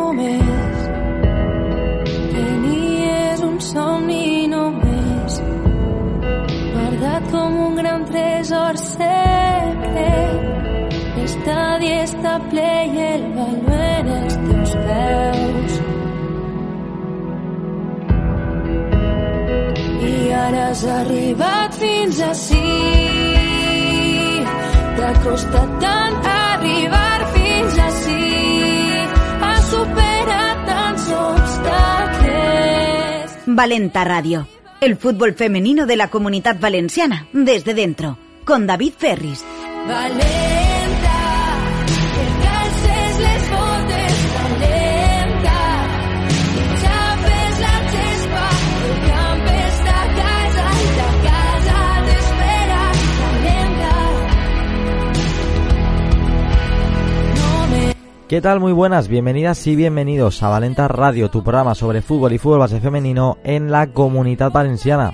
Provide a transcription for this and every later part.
només. Tenies un somni només. Guardat com un gran tresor secret. L'estadi està ple i el baló en els teus peus. I ara has arribat fins ací. T'ha costat tant Valenta Radio, el fútbol femenino de la comunidad valenciana, desde dentro, con David Ferris. ¿Qué tal? Muy buenas, bienvenidas y bienvenidos a Valenta Radio, tu programa sobre fútbol y fútbol base femenino en la comunidad valenciana.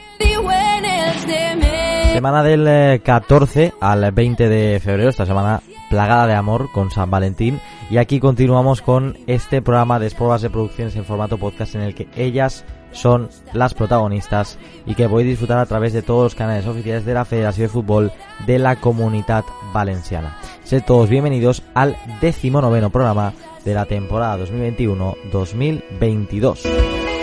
Semana del eh, 14 al 20 de febrero, esta semana plagada de amor con San Valentín. Y aquí continuamos con este programa de Sport Base Producciones en formato podcast en el que ellas son las protagonistas y que podéis disfrutar a través de todos los canales oficiales de la Federación de Fútbol de la Comunidad Valenciana. Sed todos bienvenidos al decimonoveno programa de la temporada 2021-2022.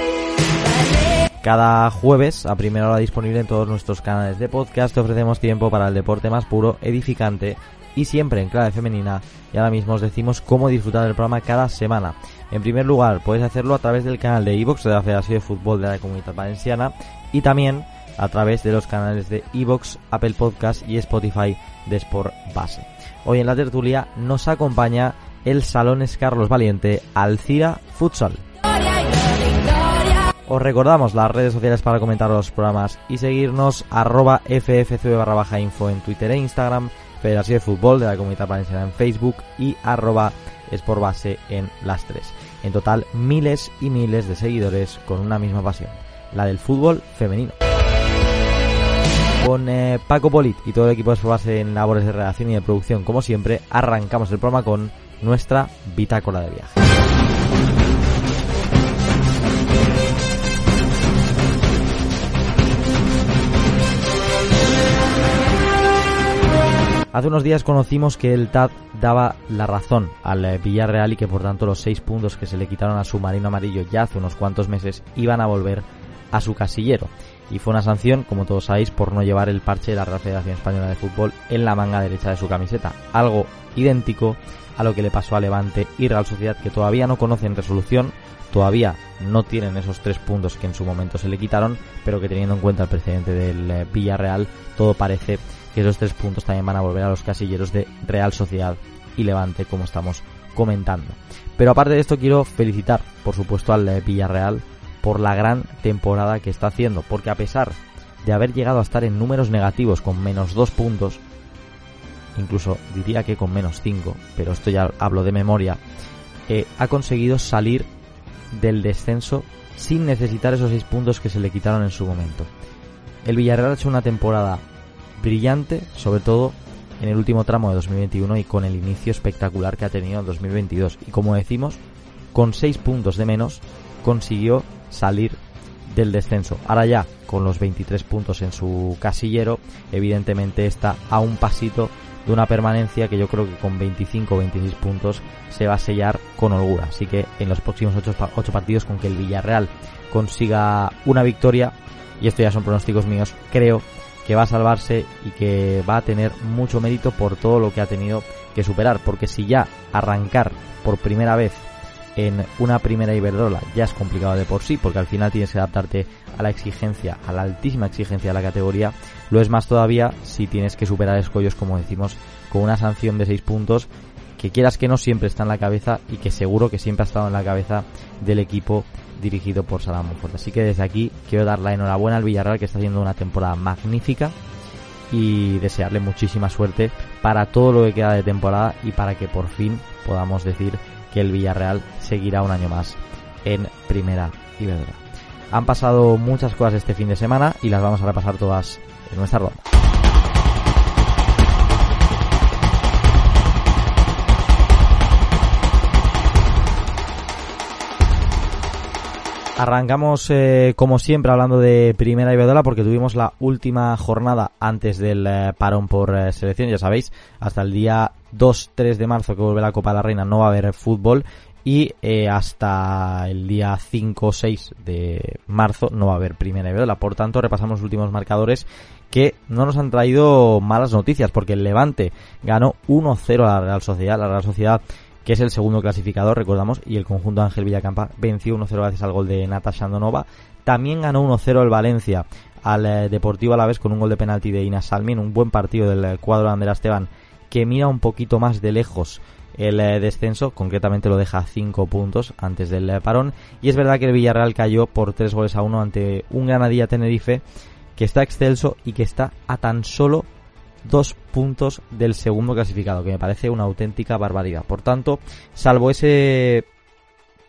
Cada jueves, a primera hora disponible en todos nuestros canales de podcast, te ofrecemos tiempo para el deporte más puro, edificante y siempre en clave femenina. Y ahora mismo os decimos cómo disfrutar del programa cada semana. En primer lugar, puedes hacerlo a través del canal de iVox de la Federación de Fútbol de la Comunidad Valenciana y también a través de los canales de iVox, Apple Podcast y Spotify de Sport Base. Hoy en la tertulia nos acompaña el Salones Carlos Valiente Alcira Futsal. Os recordamos las redes sociales para comentar los programas y seguirnos arroba ffcb barra baja info en Twitter e Instagram, Federación de Fútbol de la Comunidad Valenciana en Facebook y arroba Sportbase en las tres. En total miles y miles de seguidores con una misma pasión, la del fútbol femenino. Con eh, Paco Polit y todo el equipo de Sportbase en labores de redacción y de producción, como siempre, arrancamos el programa con nuestra bitácora de viaje. Hace unos días conocimos que el TAD daba la razón al eh, Villarreal y que por tanto los seis puntos que se le quitaron al submarino amarillo ya hace unos cuantos meses iban a volver a su casillero. Y fue una sanción, como todos sabéis, por no llevar el parche de la Real Federación Española de Fútbol en la manga derecha de su camiseta. Algo idéntico a lo que le pasó a Levante y Real Sociedad que todavía no conocen resolución, todavía no tienen esos tres puntos que en su momento se le quitaron, pero que teniendo en cuenta el precedente del eh, Villarreal, todo parece que esos tres puntos también van a volver a los casilleros de Real Sociedad y Levante, como estamos comentando. Pero aparte de esto, quiero felicitar, por supuesto, al Villarreal por la gran temporada que está haciendo, porque a pesar de haber llegado a estar en números negativos con menos dos puntos, incluso diría que con menos cinco, pero esto ya hablo de memoria, eh, ha conseguido salir del descenso sin necesitar esos seis puntos que se le quitaron en su momento. El Villarreal ha hecho una temporada brillante, sobre todo en el último tramo de 2021 y con el inicio espectacular que ha tenido en 2022. Y como decimos, con 6 puntos de menos consiguió salir del descenso. Ahora ya, con los 23 puntos en su casillero, evidentemente está a un pasito de una permanencia que yo creo que con 25 o 26 puntos se va a sellar con holgura. Así que en los próximos 8, 8 partidos con que el Villarreal consiga una victoria, y esto ya son pronósticos míos, creo que va a salvarse y que va a tener mucho mérito por todo lo que ha tenido que superar, porque si ya arrancar por primera vez en una primera Iberdrola ya es complicado de por sí, porque al final tienes que adaptarte a la exigencia, a la altísima exigencia de la categoría, lo es más todavía si tienes que superar escollos, como decimos, con una sanción de 6 puntos, que quieras que no siempre está en la cabeza y que seguro que siempre ha estado en la cabeza del equipo dirigido por Salam Monfort. Así que desde aquí quiero dar la enhorabuena al Villarreal que está haciendo una temporada magnífica y desearle muchísima suerte para todo lo que queda de temporada y para que por fin podamos decir que el Villarreal seguirá un año más en Primera Iberdrola. Han pasado muchas cosas este fin de semana y las vamos a repasar todas en nuestra ronda. Arrancamos eh, como siempre hablando de Primera Iberdrola porque tuvimos la última jornada antes del eh, parón por eh, selección, ya sabéis, hasta el día 2-3 de marzo que vuelve la Copa de la Reina no va a haber fútbol y hasta el día 5-6 de marzo no va a haber Primera Iberdrola. Por tanto, repasamos los últimos marcadores que no nos han traído malas noticias porque el Levante ganó 1-0 a la Real Sociedad. La Real Sociedad que es el segundo clasificador, recordamos, y el conjunto Ángel Villacampa venció 1-0 gracias al gol de Natasha Andonova. También ganó 1-0 el Valencia al eh, Deportivo Alavés con un gol de penalti de Ina Salmin, un buen partido del eh, cuadro de Andrés Esteban que mira un poquito más de lejos el eh, descenso, concretamente lo deja a 5 puntos antes del parón, y es verdad que el Villarreal cayó por 3 goles a 1 ante un Granadilla Tenerife que está excelso y que está a tan solo dos puntos del segundo clasificado, que me parece una auténtica barbaridad. Por tanto, salvo ese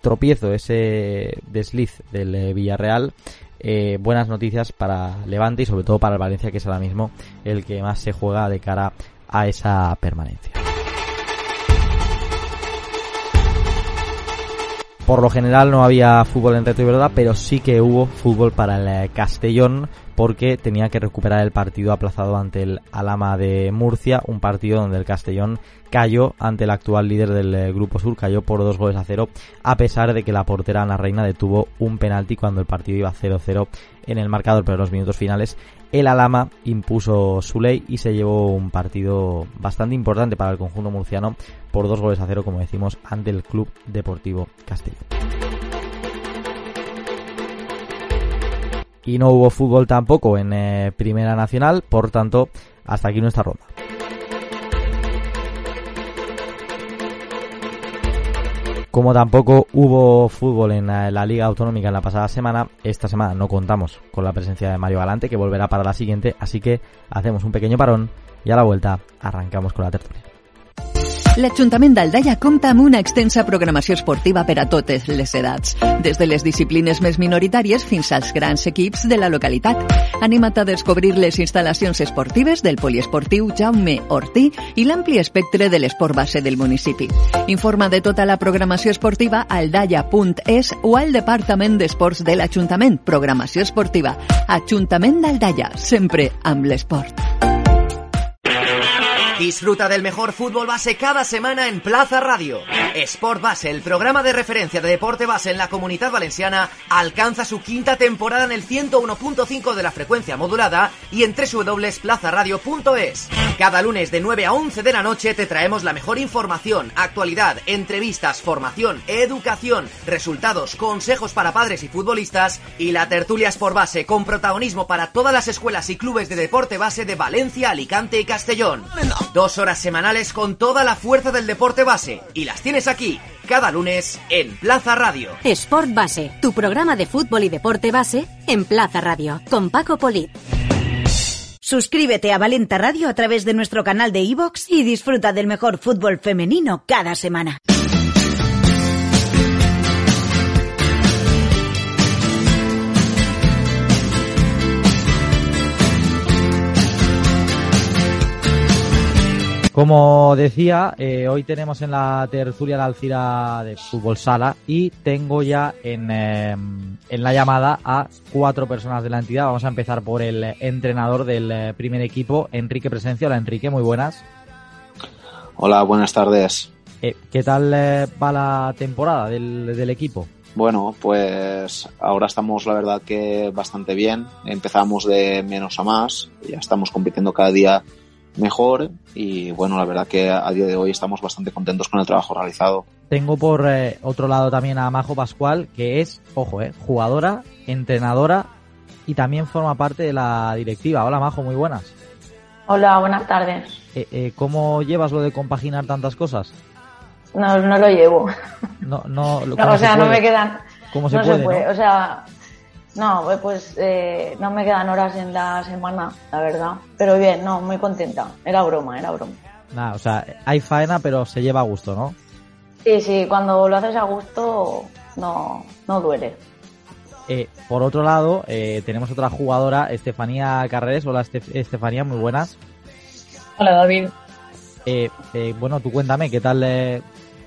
tropiezo, ese desliz del eh, Villarreal, eh, buenas noticias para Levante y sobre todo para el Valencia, que es ahora mismo el que más se juega de cara a esa permanencia. Por lo general no había fútbol en Reto Verdad, pero sí que hubo fútbol para el eh, Castellón porque tenía que recuperar el partido aplazado ante el Alama de Murcia, un partido donde el Castellón cayó ante el actual líder del eh, Grupo Sur, cayó por dos goles a cero, a pesar de que la portera Ana Reina detuvo un penalti cuando el partido iba 0-0 en el marcador, pero en los minutos finales el Alama impuso su ley y se llevó un partido bastante importante para el conjunto murciano por dos goles a cero, como decimos, ante el Club Deportivo Castellón. Y no hubo fútbol tampoco en eh, Primera Nacional, por tanto, hasta aquí nuestra ronda. Como tampoco hubo fútbol en la, en la, Liga Autonómica en la pasada semana, esta semana no contamos con la presencia de Mario Galante, que volverá para la siguiente, así que hacemos un pequeño parón y a la vuelta arrancamos con la tertulia. L'Ajuntament d'Aldaia compta amb una extensa programació esportiva per a totes les edats, des de les disciplines més minoritàries fins als grans equips de la localitat. Anima't a descobrir les instal·lacions esportives del poliesportiu Jaume Ortí i l'ampli espectre de l'esport base del municipi. Informa de tota la programació esportiva a aldaia.es o al Departament d'Esports de l'Ajuntament. Programació esportiva. Ajuntament d'Aldaia, sempre amb l'esport. Disfruta del mejor fútbol base cada semana en Plaza Radio. Sport Base, el programa de referencia de deporte base en la comunidad valenciana, alcanza su quinta temporada en el 101.5 de la frecuencia modulada y en www.plazaradio.es. Cada lunes de 9 a 11 de la noche te traemos la mejor información, actualidad, entrevistas, formación, educación, resultados, consejos para padres y futbolistas y la tertulia Sport Base con protagonismo para todas las escuelas y clubes de deporte base de Valencia, Alicante y Castellón. Dos horas semanales con toda la fuerza del deporte base. Y las tienes aquí, cada lunes, en Plaza Radio. Sport Base, tu programa de fútbol y deporte base en Plaza Radio, con Paco Polit. Suscríbete a Valenta Radio a través de nuestro canal de iVoox y disfruta del mejor fútbol femenino cada semana. Como decía, eh, hoy tenemos en la tertulia la Alcira de Fútbol Sala y tengo ya en, eh, en, la llamada a cuatro personas de la entidad. Vamos a empezar por el entrenador del eh, primer equipo, Enrique Presencia. Hola Enrique, muy buenas. Hola, buenas tardes. Eh, ¿Qué tal va la temporada del, del equipo? Bueno, pues ahora estamos la verdad que bastante bien. Empezamos de menos a más, ya estamos compitiendo cada día mejor y bueno, la verdad que a día de hoy estamos bastante contentos con el trabajo realizado. Tengo por eh, otro lado también a Majo Pascual, que es, ojo, eh, jugadora, entrenadora y también forma parte de la directiva. Hola Majo, muy buenas. Hola, buenas tardes. Eh, eh, ¿Cómo llevas lo de compaginar tantas cosas? No, no lo llevo. No, no, no o sea, no me quedan. ¿Cómo se no puede? Se puede. ¿no? O sea, no, pues eh, no me quedan horas en la semana, la verdad. Pero bien, no, muy contenta. Era broma, era broma. Nada, o sea, hay faena, pero se lleva a gusto, ¿no? Sí, sí, cuando lo haces a gusto, no, no duele. Eh, por otro lado, eh, tenemos otra jugadora, Estefanía Carreres. Hola, Estef Estefanía, muy buenas. Hola, David. Eh, bueno, tú cuéntame, ¿qué tal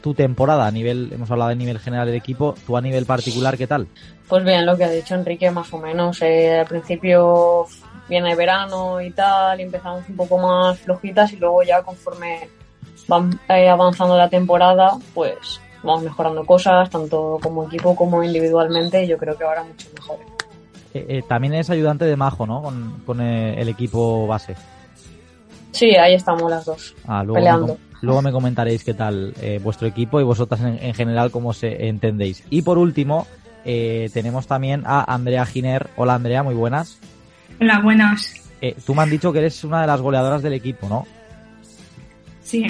tu temporada a nivel, hemos hablado de nivel general del equipo, tú a nivel particular, ¿qué tal? Pues bien, lo que ha dicho Enrique, más o menos. Eh, al principio viene verano y tal, y empezamos un poco más flojitas y luego ya conforme van eh, avanzando la temporada, pues vamos mejorando cosas, tanto como equipo como individualmente, y yo creo que ahora mucho mejor. Eh, eh, también es ayudante de Majo, ¿no? Con, con eh, el equipo base. Sí, ahí estamos las dos, Ah, luego, peleando. Luego me comentaréis qué tal eh, vuestro equipo y vosotras en, en general cómo se entendéis. Y por último, eh, tenemos también a Andrea Giner. Hola Andrea, muy buenas. Hola, buenas. Eh, tú me han dicho que eres una de las goleadoras del equipo, ¿no? Sí,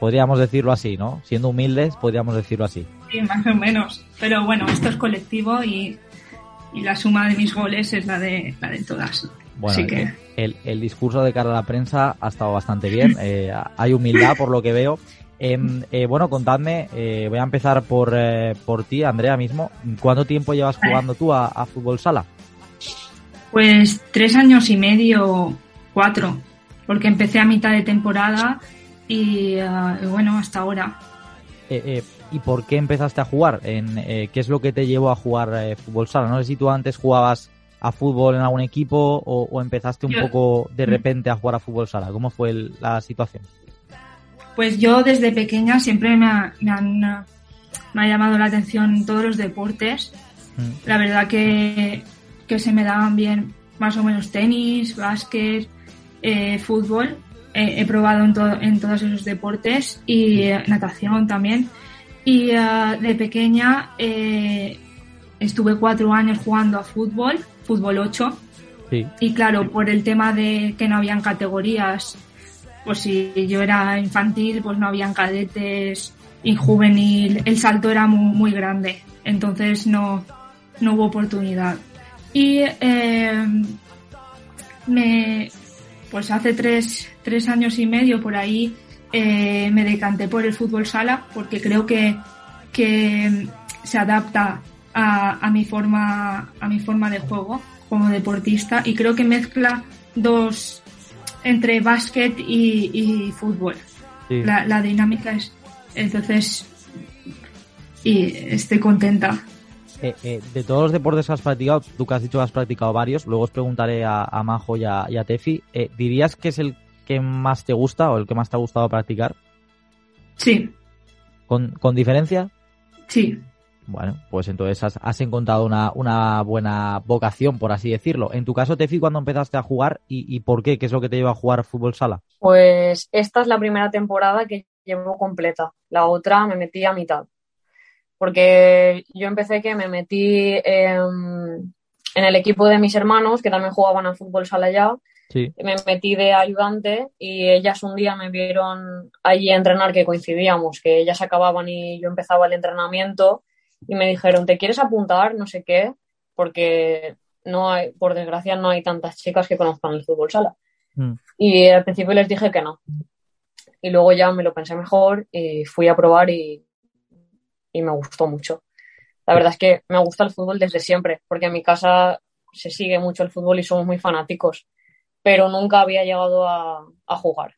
Podríamos decirlo así, ¿no? Siendo humildes, podríamos decirlo así. sí, más o menos. Pero bueno, esto es colectivo y, y la suma de mis goles es la de, la de todas. Bueno, Así que, el, el discurso de cara a la prensa ha estado bastante bien. eh, hay humildad por lo que veo. Em, eh, bueno, contadme, eh, voy a empezar por, por ti, Andrea, mismo. ¿Cuánto tiempo llevas jugando tú a, a fútbol sala? pues tres años y medio, cuatro, porque empecé a mitad de temporada y, ah, bueno, hasta ahora. Eh, eh, ¿Y por qué empezaste a jugar? En, ¿Qué es lo que te llevó a jugar fútbol sala? No sé si tú antes jugabas a fútbol en algún equipo o, o empezaste un Yo- poco Mm. de repente a jugar a fútbol sala. ¿Cómo fue el- la situación? Pues yo desde pequeña siempre me, ha- me han, me ha llamado la atención todos los deportes. Mm. La verdad que, que se me daban bien más o menos tenis, básquet, eh, fútbol. Eh, he probado en, to- en todos esos deportes y eh, natación también. Y ah, de pequeña estuve cuatro años jugando a fútbol, fútbol 8. Sí. Y claro, por el tema de que no habían categorías, pues si yo era infantil, pues no habían cadetes y juvenil, el salto era muy, muy grande, entonces no, no hubo oportunidad. Y eh, me, pues hace tres, tres años y medio por ahí eh, me decanté por el fútbol sala porque creo que, que se adapta a, a mi forma a mi forma de juego como deportista y creo que mezcla dos entre básquet y, y fútbol. Sí. La, la dinámica es entonces y estoy contenta. Eh, eh, de todos los deportes que has practicado, tú que has dicho que has practicado varios, luego os preguntaré a, a Majo y a, y a Tefi, eh, ¿dirías que es el que más te gusta o el que más te ha gustado practicar? Sí, ¿Con, con diferencia? sí. Bueno, pues entonces has, has encontrado una, una buena vocación, por así decirlo. En tu caso, Tefi, ¿cuándo empezaste a jugar y, y por qué? ¿Qué es lo que te lleva a jugar fútbol sala? Pues esta es la primera temporada que llevo completa. La otra me metí a mitad. Porque yo empecé que me metí en, en el equipo de mis hermanos, que también jugaban al fútbol sala ya. Sí. Me metí de ayudante y ellas un día me vieron allí a entrenar, que coincidíamos, que ellas acababan y yo empezaba el entrenamiento y me dijeron, ¿te quieres apuntar? No sé qué, porque no hay, por desgracia no hay tantas chicas que conozcan el fútbol sala. Mm. Y al principio les dije que no. Y luego ya me lo pensé mejor y fui a probar y, y me gustó mucho. La verdad es que me gusta el fútbol desde siempre, porque en mi casa se sigue mucho el fútbol y somos muy fanáticos, pero nunca había llegado a, a jugar.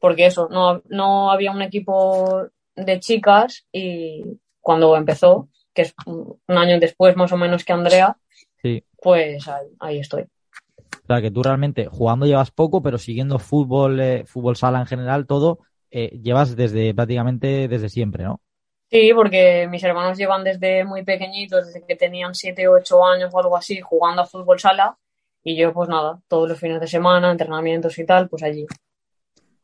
Porque eso, no, no había un equipo de chicas y cuando empezó, que es un año después más o menos que Andrea, Sí. pues ahí, ahí estoy. O sea, que tú realmente jugando llevas poco, pero siguiendo fútbol, eh, fútbol sala en general, todo, eh, llevas desde prácticamente desde siempre, ¿no? Sí, porque mis hermanos llevan desde muy pequeñitos, desde que tenían 7 o 8 años o algo así, jugando a fútbol sala. Y yo, pues nada, todos los fines de semana, entrenamientos y tal, pues allí.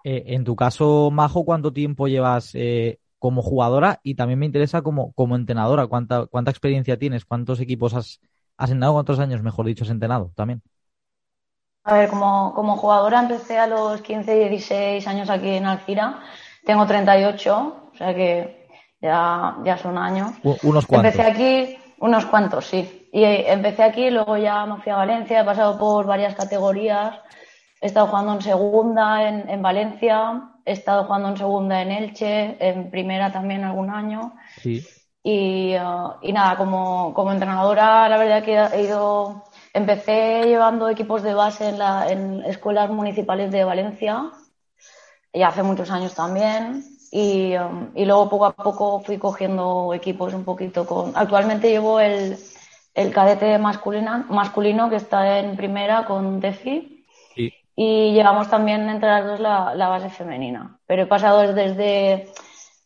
Eh, en tu caso, Majo, ¿cuánto tiempo llevas eh, como jugadora? Y también me interesa como, como entrenadora, ¿cuánta, cuánta experiencia tienes? ¿Cuántos equipos has, has entrenado? ¿Cuántos años, mejor dicho, has entrenado también? A ver, como, como jugadora empecé a los 15, 16 años aquí en Alcira. Tengo 38, o sea que ya, ya son años. Unos cuantos. Empecé aquí, unos cuantos, sí. Y eh, empecé aquí, luego ya me fui a Valencia, he pasado por varias categorías. He estado jugando en segunda en, en Valencia, he estado jugando en segunda en Elche, en primera también algún año. Sí. Y, eh, y nada, como, como entrenadora, la verdad que he ido. Empecé llevando equipos de base en, la, en escuelas municipales de Valencia, y hace muchos años también. y, um, y, luego poco a poco fui cogiendo equipos un poquito con... Actualmente llevo el, el cadete masculino, masculino que está en primera con Defi y llevamos también entre las dos la, base femenina. Pero he pasado desde...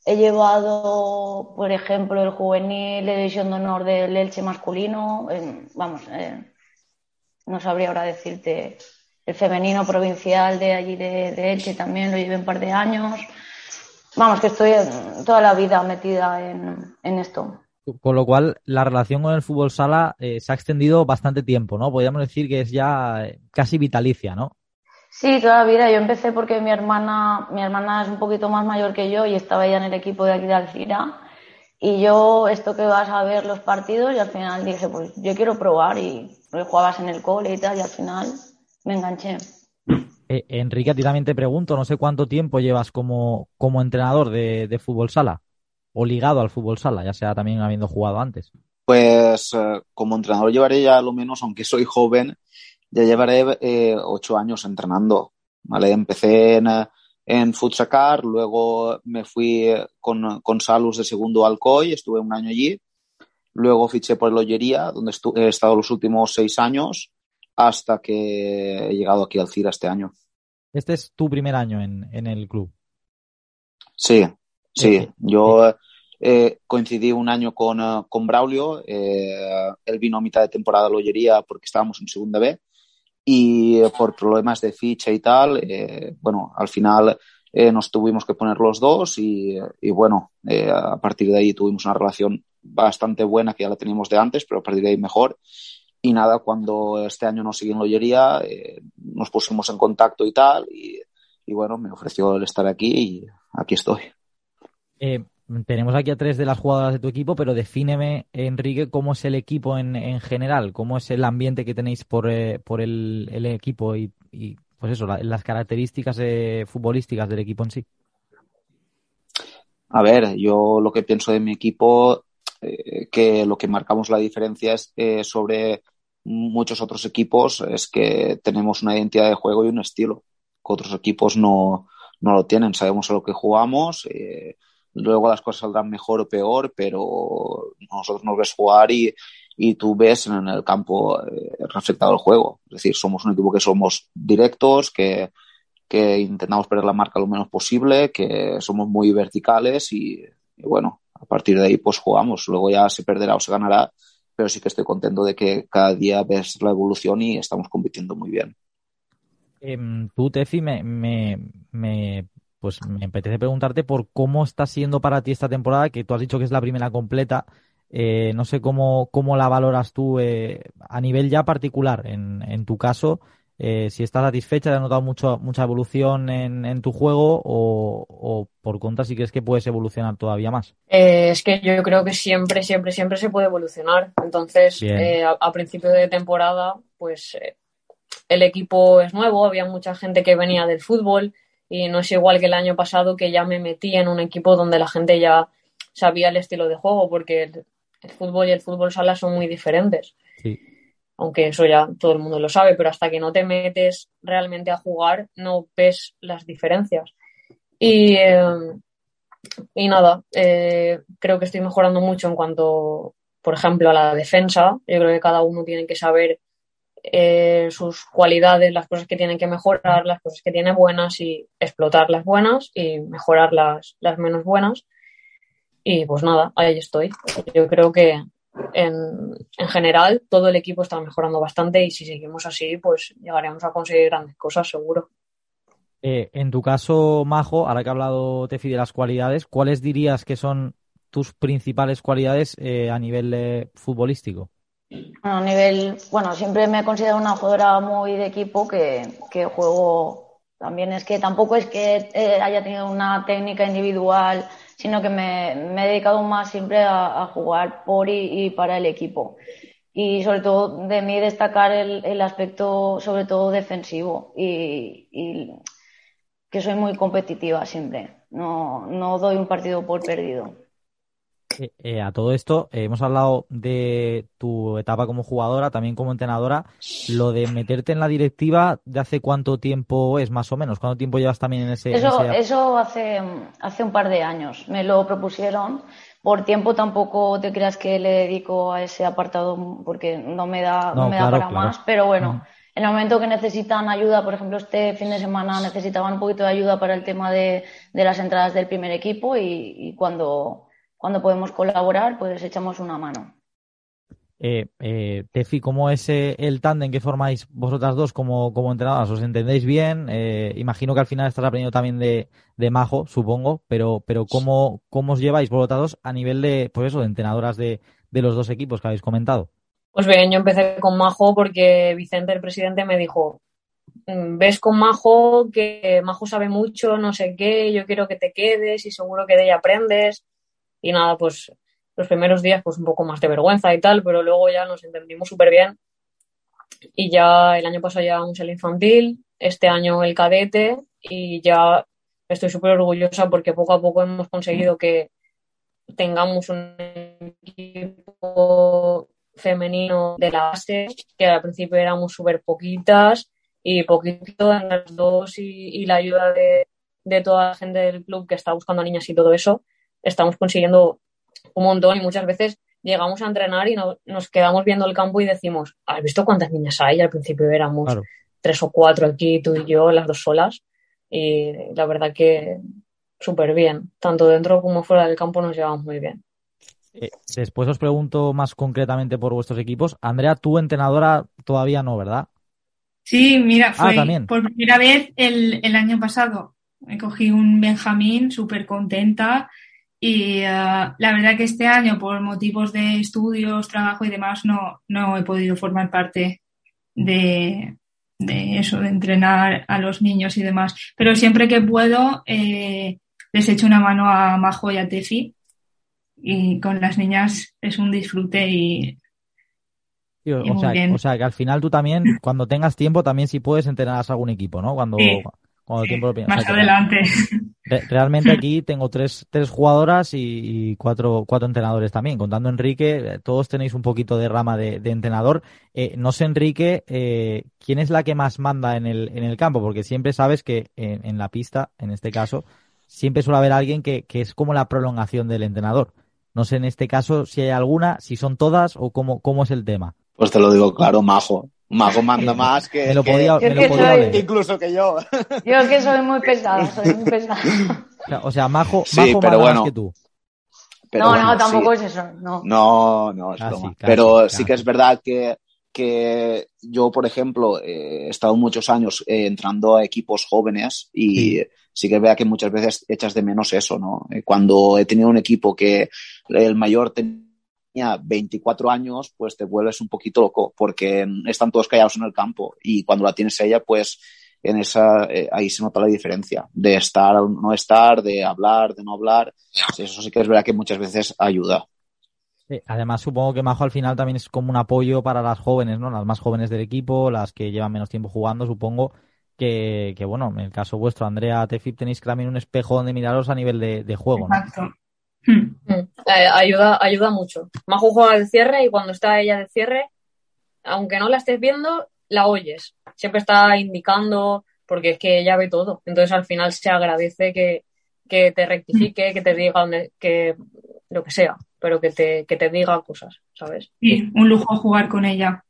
He llevado, por ejemplo, el juvenil, la división de honor del Elche masculino. vamos, eh, no sabría ahora decirte. El femenino provincial de allí de, de Elche también lo llevé un par de años. Vamos, que estoy toda la vida metida en, en esto. Con lo cual, la relación con el fútbol sala eh, se ha extendido bastante tiempo, ¿no? Podríamos decir que es ya eh, casi vitalicia, ¿no? Sí, toda la vida. Yo empecé porque mi hermana, mi hermana es un poquito más mayor que yo y estaba ya en el equipo de aquí de Alcira. Y yo, esto que vas a ver los partidos, y al final dije, pues yo quiero probar y jugabas en el cole y tal, y al final me enganché. Eh, Enrique, a ti también te pregunto, no sé cuánto tiempo llevas como, como entrenador de, de, fútbol sala o ligado al fútbol sala, ya sea también habiendo jugado antes. Pues eh, como entrenador llevaré ya lo menos, aunque soy joven, ya llevaré eh, ocho años entrenando. ¿vale? Empecé en, en Futsacar, luego me fui con, con Salus de segundo al COI, estuve un año allí. Luego fiché por el Ollería, donde he estado los últimos seis años hasta que he llegado aquí al CIRA este año. Este es tu primer año en, en el club. Sí, sí. Yo eh, coincidí un año con, con Braulio. Eh, él vino a mitad de temporada a Lollería porque estábamos en segunda B. Y eh, por problemas de ficha y tal, eh, bueno, al final eh, nos tuvimos que poner los dos y, y bueno, a partir de ahí tuvimos una relación bastante buena que ya la teníamos de antes, pero a partir de ahí mejor. Y nada, cuando este año nos seguí en Lollería, eh, nos pusimos en contacto y tal, y, y, bueno, me ofreció el estar aquí y aquí estoy. Tenemos aquí a tres de las jugadoras de tu equipo, pero defíneme, Enrique, cómo es el equipo en, en general, cómo es el ambiente que tenéis por, eh, por el, el, equipo y, pues eso, la, las características eh, futbolísticas del equipo en sí. A ver, yo lo que pienso de mi equipo eh, que lo que marcamos la diferencia es sobre muchos otros equipos es que tenemos una identidad de juego y un estilo que otros equipos no, no lo tienen. Sabemos a lo que jugamos, luego las cosas saldrán mejor o peor, pero nosotros nos ves jugar y, y tú ves en el campo eh, reflectado el juego. Es decir, somos un equipo que somos directos, que, que intentamos perder la marca lo menos posible, que somos muy verticales y, bueno, a partir de ahí pues jugamos. Luego ya se perderá o se ganará, pero sí que estoy contento de que cada día ves la evolución y estamos compitiendo muy bien. Eh, tú, Tefi, me, me, pues me apetece preguntarte por cómo está siendo para ti esta temporada, que tú has dicho que es la primera completa. Eh, no sé cómo, cómo la valoras tú eh, a nivel ya particular, en, en tu caso, eh, si estás satisfecha, has notado mucho, mucha evolución en, en tu juego o, o, por contra si crees que puedes evolucionar todavía más. Eh, es que yo creo que siempre, siempre, siempre se puede evolucionar. Entonces, eh, a, a, principio de temporada, pues el equipo es nuevo, había mucha gente que venía del fútbol y no es igual que el año pasado que ya me metí en un equipo donde la gente ya sabía el estilo de juego porque el, el fútbol y el fútbol sala son muy diferentes. Sí aunque eso ya todo el mundo lo sabe, pero hasta que no te metes realmente a jugar no ves las diferencias. Y, eh, y nada, eh, creo que estoy mejorando mucho en cuanto, por ejemplo, a la defensa. Yo creo que cada uno tiene que saber eh, sus cualidades, las cosas que tienen que mejorar, las cosas que tiene buenas y explotar las buenas y mejorar las, las menos buenas. Y pues nada, ahí estoy. Yo creo que, en, en, general todo el equipo está mejorando bastante y si seguimos así, pues llegaremos a conseguir grandes cosas, seguro. Eh, en tu caso, Majo, ahora que ha hablado Tefi de las cualidades, ¿cuáles dirías que son tus principales cualidades eh, a nivel futbolístico? A nivel, bueno, siempre me he considerado una jugadora muy de equipo que, juego también es que tampoco es que eh, haya tenido una técnica individual sino que me, he dedicado más siempre a, jugar por y, para el equipo. Y sobre todo de mí destacar el, aspecto, sobre todo defensivo, y, que soy muy competitiva siempre. No doy un partido por perdido. Eh, eh, a todo esto, eh, hemos hablado de tu etapa como jugadora, también como entrenadora. Lo de meterte en la directiva, ¿de hace cuánto tiempo es más o menos? ¿Cuánto tiempo llevas también en ese? Eso, en ese... eso hace, hace un par de años. Me lo propusieron. Por tiempo tampoco te creas que le dedico a ese apartado porque no me da, no, No, me claro, da para claro. más. Pero bueno, en el momento que necesitan ayuda, por ejemplo, este fin de semana necesitaban un poquito de ayuda para el tema de, de las entradas del primer equipo y, y cuando, cuando podemos colaborar, pues echamos una mano. Eh, eh, Tefi, ¿cómo es eh, el tándem que formáis vosotras dos como, como entrenadoras? ¿Os entendéis bien? Eh, imagino que al final estás aprendiendo también de, de Majo, supongo, pero, pero ¿cómo, ¿cómo os lleváis vosotras dos a nivel de, pues eso, de entrenadoras de, de los dos equipos que habéis comentado? Pues bien, yo empecé con Majo porque Vicente, el presidente, me dijo, "Mm, ves con Majo que Majo sabe mucho, no sé qué, yo quiero que te quedes y seguro que de ella aprendes. Y nada, pues los primeros días pues un poco más de vergüenza y tal, pero luego ya nos entendimos súper bien. Y ya el año pasado llevamos el infantil, este año el cadete y ya estoy súper orgullosa porque poco a poco hemos conseguido que tengamos un equipo femenino de la base, que al principio éramos súper poquitas y poquito en las dos y, y la ayuda de, de toda la gente del club que está buscando niñas y todo eso, estamos consiguiendo un montón y muchas veces llegamos a entrenar y no- nos quedamos viendo el campo y decimos, ¿has visto cuántas niñas hay? Al principio éramos Claro. tres o cuatro aquí, tú y yo, las dos solas, y la verdad que súper bien, tanto dentro como fuera del campo nos llevamos muy bien. Eh, después os pregunto más concretamente por vuestros equipos. Andrea, tú entrenadora todavía no, ¿verdad? Sí, mira, Ah, fue también. por primera vez el, el año pasado. Me cogí un Benjamín súper contenta y eh, la verdad que este año por motivos de estudios, trabajo y demás no, no he podido formar parte de, de eso, de entrenar a los niños y demás. Pero siempre que puedo eh, les echo una mano a Majo y a Tefi y con las niñas es un disfrute y Sí, o, Y o muy sea, bien. o sea, que al final tú también, cuando tengas tiempo, también si puedes entrenarás a algún equipo, ¿no? Cuando, Sí. Cuando el tiempo lo piensas. más adelante. Re- Realmente aquí tengo tres, tres jugadoras y, y cuatro, cuatro entrenadores también. Contando Enrique, eh, todos tenéis un poquito de rama de, de entrenador. Eh, no sé, Enrique, eh, ¿quién es la que más manda en el, en el campo? Porque siempre sabes que en, en la pista, en este caso, siempre suele haber alguien que, que es como la prolongación del entrenador. No sé en este caso si hay alguna, si son todas o cómo, cómo es el tema. Pues te lo digo claro, Majo. Majo manda más que, Me lo que- podía, Yo me lo que podía soy- oler. incluso que yo. Yo que soy muy pesada, soy muy pesada. O sea, o sea, Majo, Sí, Majo pero manda más bueno. que tú. Pero no, bueno, no, sí. tampoco es eso, no. No, no, es Casi, broma. casi, Pero casi. sí que es verdad que, que yo, por ejemplo, eh, he estado muchos años eh, entrando a equipos jóvenes y Sí. sí. que es verdad que muchas veces echas de menos eso, ¿no? Eh, Cuando he tenido un equipo que el mayor tenía 24 años, pues te vuelves un poquito loco porque están todos callados en el campo y cuando la tienes ella, pues en esa, eh, ahí se nota la diferencia de estar o no estar, de hablar, de no hablar. Eso sí que es verdad que muchas veces ayuda. Sí, además, supongo que Majo al final también es como un apoyo para las jóvenes, ¿no? Las más jóvenes del equipo, las que llevan menos tiempo jugando, supongo que, que bueno, en el caso vuestro, Andrea, Tefip, tenéis también un espejo donde miraros a nivel de, de juego, ¿no? Hmm. Mm. Eh, ayuda, ayuda mucho. Majo juega de cierre y cuando está ella de cierre, aunque no la estés viendo, la oyes. Siempre está indicando, porque es que ella ve todo. Entonces al final se agradece que, que te rectifique, que te diga donde, que lo que sea, pero que te, que te diga cosas, ¿sabes? Sí, un lujo jugar con ella.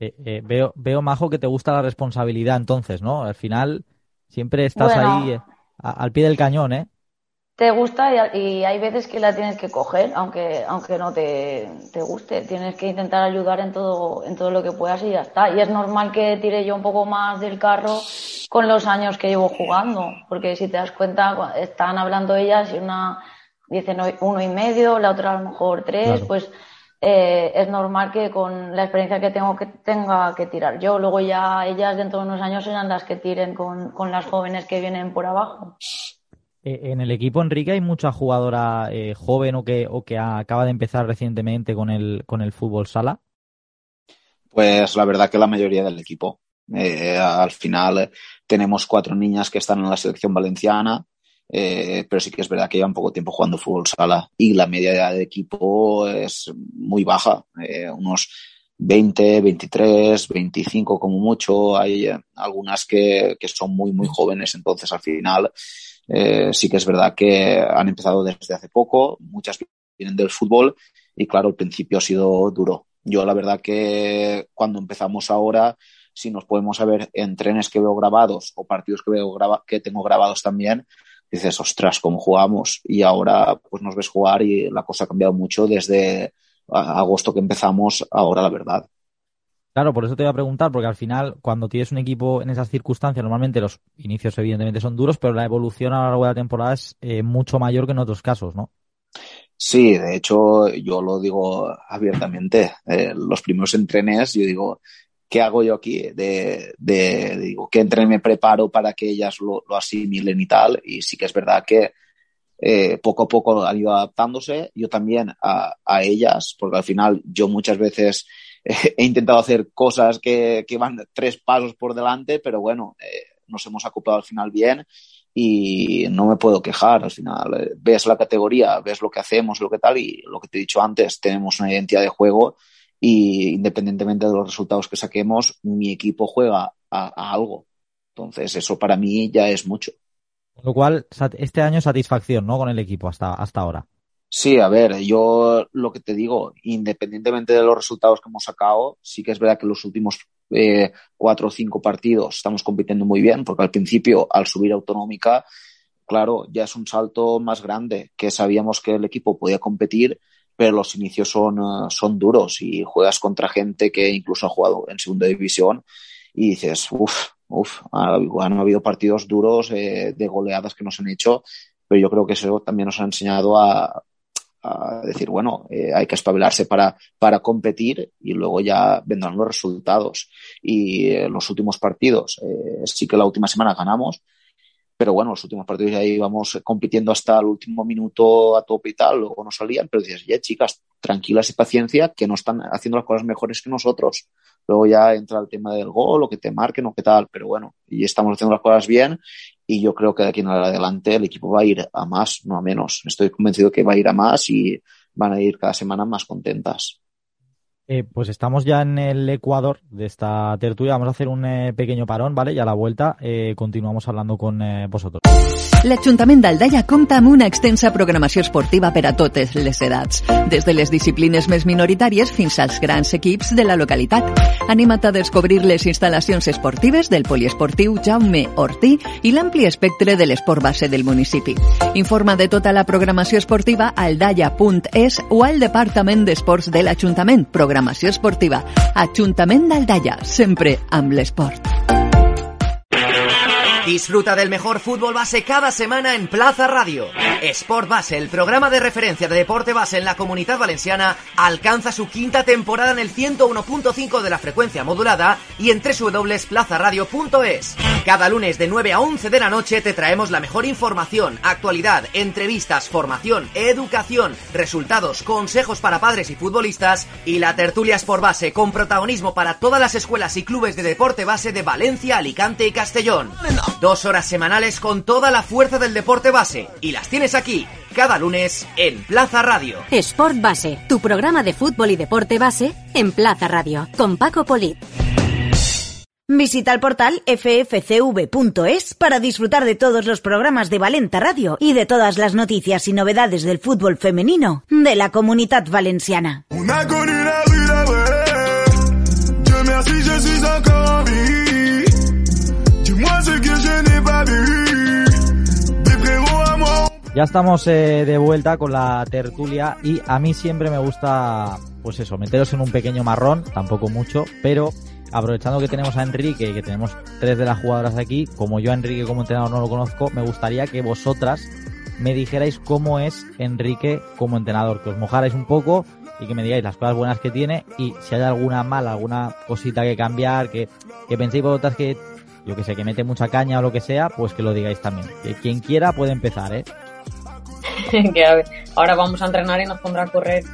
Eh, eh, veo, veo, Majo, que te gusta la responsabilidad entonces, ¿no? Al final siempre estás Bueno. ahí eh, a- al pie del cañón, ¿eh? Te gusta y, y hay veces que la tienes que coger, aunque, aunque no te, te guste. Tienes que intentar ayudar en todo, en todo lo que puedas y ya está. Y es normal que tire yo un poco más del carro con los años que llevo jugando, porque si te das cuenta, están hablando ellas y una dice no- uno y medio, la otra a lo mejor tres, Claro. pues eh, es normal que con la experiencia que tengo que tenga que tirar yo. Luego ya ellas dentro de unos años serán las que tiren con, con las jóvenes que vienen por abajo. Eh, en el equipo, Enrique, hay mucha jugadora eh, joven o que, o que acaba de empezar recientemente con el, con el fútbol sala. Pues la verdad que la mayoría del equipo. Eh, al final eh, tenemos cuatro niñas que están en la selección valenciana eh, pero sí que es verdad que llevan poco tiempo jugando fútbol sala y la media edad de equipo es muy baja, unos 20, 23, 25 como mucho. Hay algunas que, que, son muy, muy jóvenes, entonces al final eh, sí que es verdad que han empezado desde hace poco, muchas vienen del fútbol y claro, el principio ha sido duro. Yo la verdad que cuando empezamos ahora, si nos podemos ver en trenes que veo grabados o partidos que, veo graba que tengo grabados también, dices, ostras, cómo jugamos. Y ahora pues nos ves jugar y la cosa ha cambiado mucho desde agosto que empezamos, ahora la verdad. Claro, por eso te voy a preguntar, porque al final, cuando tienes un equipo en esas circunstancias, normalmente los inicios evidentemente son duros, pero la evolución a lo largo de la temporada es eh, mucho mayor que en otros casos, ¿no? Sí, de hecho, yo lo digo abiertamente. Eh, los primeros entrenes, yo digo, ¿qué hago yo aquí? De, de digo, ¿qué entreno me preparo para que ellas lo, asimilen y tal? Y sí que es verdad que eh, poco a poco han ido adaptándose, yo también a ellas, porque al final yo muchas veces he intentado hacer cosas que, van tres pasos por delante, pero bueno, eh, nos hemos acoplado al final bien y no me puedo quejar. Al final, eh, ves la categoría, ves lo que hacemos, lo que tal, y lo que te he dicho antes, tenemos una identidad de juego y independientemente de los resultados que saquemos, mi equipo juega a, a algo. Entonces, eso para mí ya es mucho. Con lo cual, este año satisfacción, ¿no? Con el equipo hasta, hasta ahora. Sí, a ver, yo lo que te digo, independientemente de los resultados que hemos sacado, sí que es verdad que los últimos eh, cuatro o cinco partidos estamos compitiendo muy bien, porque al principio, al subir autonómica, claro, ya es un salto más grande, que sabíamos que el equipo podía competir, pero los inicios son, uh, son duros y juegas contra gente que incluso ha jugado en segunda división y dices, uff, uff, han habido partidos duros eh, de goleadas que nos han hecho, pero yo creo que eso también nos ha enseñado a, a decir, bueno, eh, hay que espabilarse para, para competir y luego ya vendrán los resultados. Y eh, los últimos partidos, eh, sí que la última semana ganamos, pero bueno, los últimos partidos ya íbamos compitiendo hasta el último minuto a tope y tal, luego no salían, pero dices, ya chicas, tranquilas y paciencia, que no están haciendo las cosas mejores que nosotros. Luego ya entra el tema del gol, o que te marquen, o qué tal, pero bueno, y estamos haciendo las cosas bien y yo creo que de aquí en adelante el equipo va a ir a más, no a menos. Estoy convencido que va a ir a más y van a ir cada semana más contentas. Eh, pues estamos ya en el Ecuador de esta tertulia. Vamos a hacer un eh, pequeño parón, ¿vale? Y a la vuelta eh, continuamos hablando con eh, vosotros. L'Ajuntament d'Aldaia compta amb una extensa programació esportiva per a totes les edats, des de les disciplines més minoritàries fins als grans equips de la localitat. Anima't a descobrir les instal·lacions esportives del poliesportiu Jaume Ortí i l'ampli espectre de l'esport base del municipi. Informa de tota la programació esportiva a aldaia.es o al Departament d'Esports de l'Ajuntament. Programació esportiva. Ajuntament d'Aldaia, sempre amb l'esport. Disfruta del mejor fútbol base cada semana en Plaza Radio. Sport Base, el programa de referencia de deporte base en la comunidad valenciana, alcanza su quinta temporada en el 101.5 de la frecuencia modulada y en www.plazaradio.es. Cada lunes de 9 a 11 de la noche te traemos la mejor información, actualidad, entrevistas, formación, educación, resultados, consejos para padres y futbolistas y la tertulia Sport Base con protagonismo para todas las escuelas y clubes de deporte base de Valencia, Alicante y Castellón. Dos horas semanales con toda la fuerza del deporte base. Y las tienes aquí, cada lunes, en Plaza Radio. Sport Base, tu programa de fútbol y deporte base en Plaza Radio, con Paco Polit. Visita el portal ffcv.es para disfrutar de todos los programas de Valenta Radio y de todas las noticias y novedades del fútbol femenino de la comunidad valenciana. Una con una vida, Ya estamos eh, de vuelta con la tertulia y a mí siempre me gusta, pues eso, meteros en un pequeño marrón, tampoco mucho, pero aprovechando que tenemos a Enrique y que tenemos tres de las jugadoras aquí, como yo Enrique como entrenador no lo conozco, me gustaría que vosotras me dijerais cómo es Enrique como entrenador, que os mojarais un poco y que me digáis las cosas buenas que tiene y si hay alguna mala, alguna cosita que cambiar, que, que penséis vosotras que, yo que sé, que mete mucha caña o lo que sea, pues que lo digáis también. Que quien quiera puede empezar, ¿eh? que a ver, ahora vamos a entrenar y nos pondrá a correr.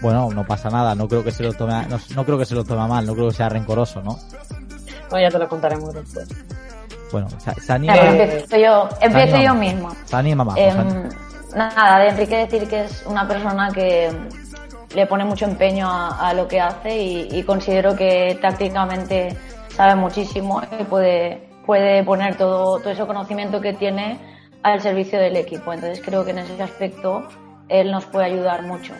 Bueno, no pasa nada, no creo que se lo tome, no, no creo que se lo tome mal, no creo que sea rencoroso, ¿no? Bueno, ya te lo contaremos después. Bueno, se, se anima. Claro, empiezo yo, empiezo anima yo más. misma. Se anima más. Anima. nada, de Enrique decir que es una persona que le pone mucho empeño a, a lo que hace y, y considero que tácticamente sabe muchísimo y puede, puede poner todo, todo ese conocimiento que tiene al servicio del equipo. Entonces creo que en ese aspecto él nos puede ayudar mucho.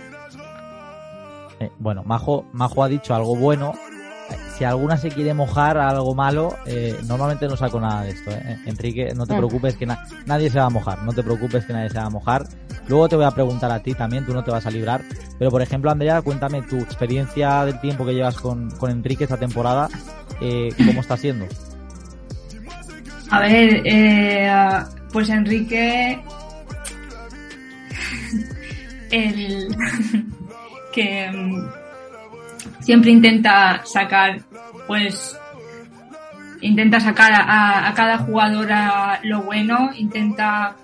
Eh, bueno, Majo, Majo ha dicho algo bueno. Eh, Si alguna se quiere mojar a algo malo, eh, normalmente no saco nada de esto. ¿eh? Enrique, no te Mm. preocupes que na- nadie se va a mojar. No te preocupes que nadie se va a mojar. Luego te voy a preguntar a ti también, tú no te vas a librar. Pero por ejemplo, Andrea, cuéntame tu experiencia del tiempo que llevas con, con Enrique esta temporada. Eh, ¿Cómo está siendo? A ver, eh, pues Enrique, el que mm, siempre intenta sacar, pues, intenta sacar a, cada jugador a lo bueno, intenta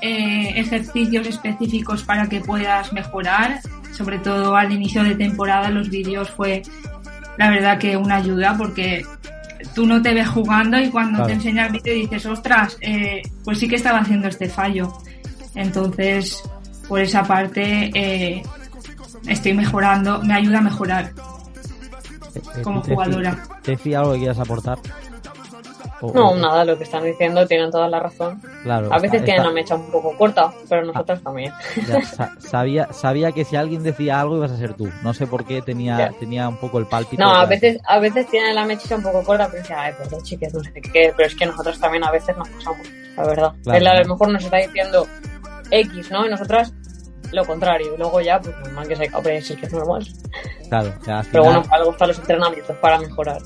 eh, ejercicios específicos para que puedas mejorar, sobre todo al inicio de temporada los vídeos fue la verdad que una ayuda porque tú no te ves jugando y cuando Claro. te enseña el vídeo dices, ostras, eh, pues sí que estaba haciendo este fallo. Entonces, por esa parte, eh, estoy mejorando, me ayuda a mejorar. Eh, eh, Como jugadora. Tefi, ¿algo que quieras aportar? O- No, o- nada, lo que están diciendo tienen toda la razón. Claro, A veces está- tienen está- la mecha un poco corta, pero nosotros también. Ya, sa- sabía, sabía que si alguien decía algo ibas a ser tú. No sé por qué tenía, Ya. tenía un poco el pálpito. No, a veces, a veces tienen la mecha un poco corta, pero dicen, ay, perdón, chicas, no sé qué, pero es que nosotros también a veces nos pasamos, la verdad. Claro, Él a lo mejor nos está diciendo X, ¿no? Y nosotras lo contrario. Y luego ya, pues normal que se si es que es normal. Claro, al Pero bueno, para algo están los entrenamientos, para mejorar.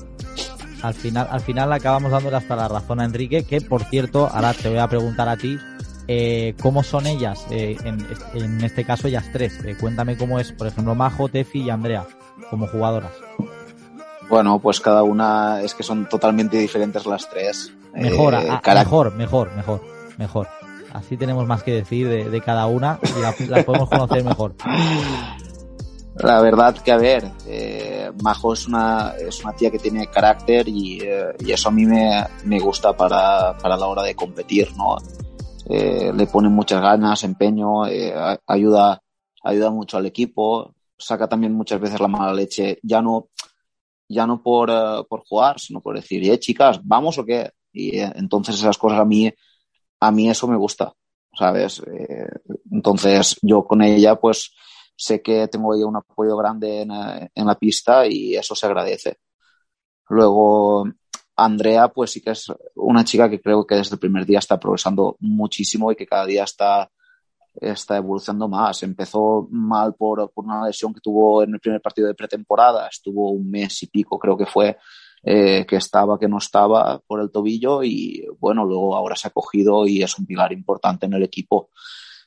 Al final, al final acabamos dándole hasta la razón a Enrique, que por cierto, ahora te voy a preguntar a ti, eh, ¿cómo son ellas? Eh, en, en este caso ellas tres. Eh, cuéntame cómo es, por ejemplo, Majo, Tefi y Andrea, como jugadoras. Bueno, pues cada una es que son totalmente diferentes las tres. Mejor, Eh, a- mejor, mejor, mejor, mejor. Así tenemos más que decir de, de cada una y la, la podemos conocer mejor. La verdad que, a ver, eh, Majo es una, es una tía que tiene carácter y, eh, y eso a mí me, me gusta para, para la hora de competir, ¿no? Eh, le pone muchas ganas, empeño, eh, ayuda, ayuda mucho al equipo, saca también muchas veces la mala leche, ya no, ya no por, eh, por jugar, sino por decir, eh, chicas, ¿vamos o qué? Y eh, entonces esas cosas a mí, a mí eso me gusta, ¿sabes? Entonces yo con ella, pues, sé que tengo ya un apoyo grande en, en la pista y eso se agradece. Luego, Andrea, pues sí que es una chica que creo que desde el primer día está progresando muchísimo y que cada día está, está evolucionando más. Empezó mal por, por una lesión que tuvo en el primer partido de pretemporada, estuvo un mes y pico, creo que fue, eh, que estaba, que no estaba por el tobillo y bueno, luego ahora se ha cogido y es un pilar importante en el equipo.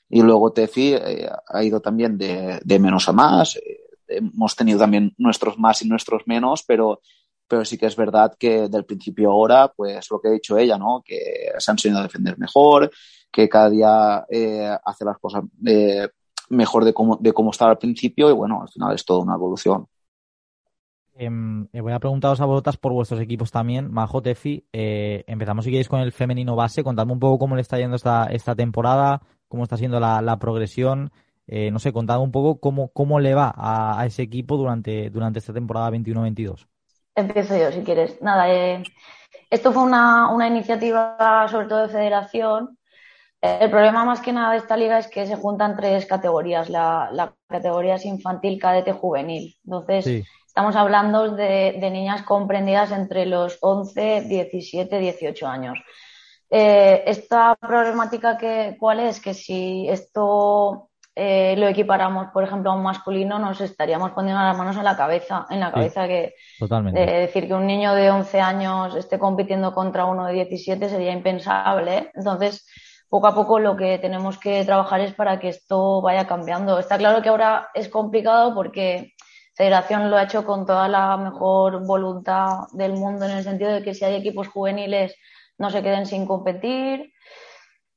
Y luego Tefi eh, ha ido también de, de menos a más. Eh, hemos tenido también nuestros más y nuestros menos, pero, pero sí que es verdad que del principio ahora, pues lo que ha dicho ella, ¿no? Que se ha enseñado a defender mejor, que cada día eh, hace las cosas eh, mejor de cómo, de cómo estaba al principio y bueno, al final es toda una evolución. Em, eh, voy a preguntaros a vosotras por vuestros equipos también. Majo, Tefi, eh, empezamos si queréis con el femenino base. Contadme un poco cómo le está yendo esta, esta temporada, cómo está siendo la, la progresión. Eh, no sé, contadme un poco cómo, cómo le va a, a ese equipo durante, durante esta temporada 21-22. Empiezo yo, si quieres. Nada, eh, esto fue una, una iniciativa sobre todo de federación. El problema más que nada de esta liga es que se juntan tres categorías. La, la categoría es infantil, cadete, juvenil. Entonces, Sí. estamos hablando de, de niñas comprendidas entre los 11, 17, 18 años. Eh, esta problemática, que, ¿cuál es? Que si esto eh, lo equiparamos, por ejemplo, a un masculino, nos estaríamos poniendo las manos en la cabeza, en la Sí. cabeza que eh, decir que un niño de 11 años esté compitiendo contra uno de 17 sería impensable. ¿eh? Entonces, poco a poco lo que tenemos que trabajar es para que esto vaya cambiando. Está claro que ahora es complicado porque Federación lo ha hecho con toda la mejor voluntad del mundo en el sentido de que si hay equipos juveniles no se queden sin competir.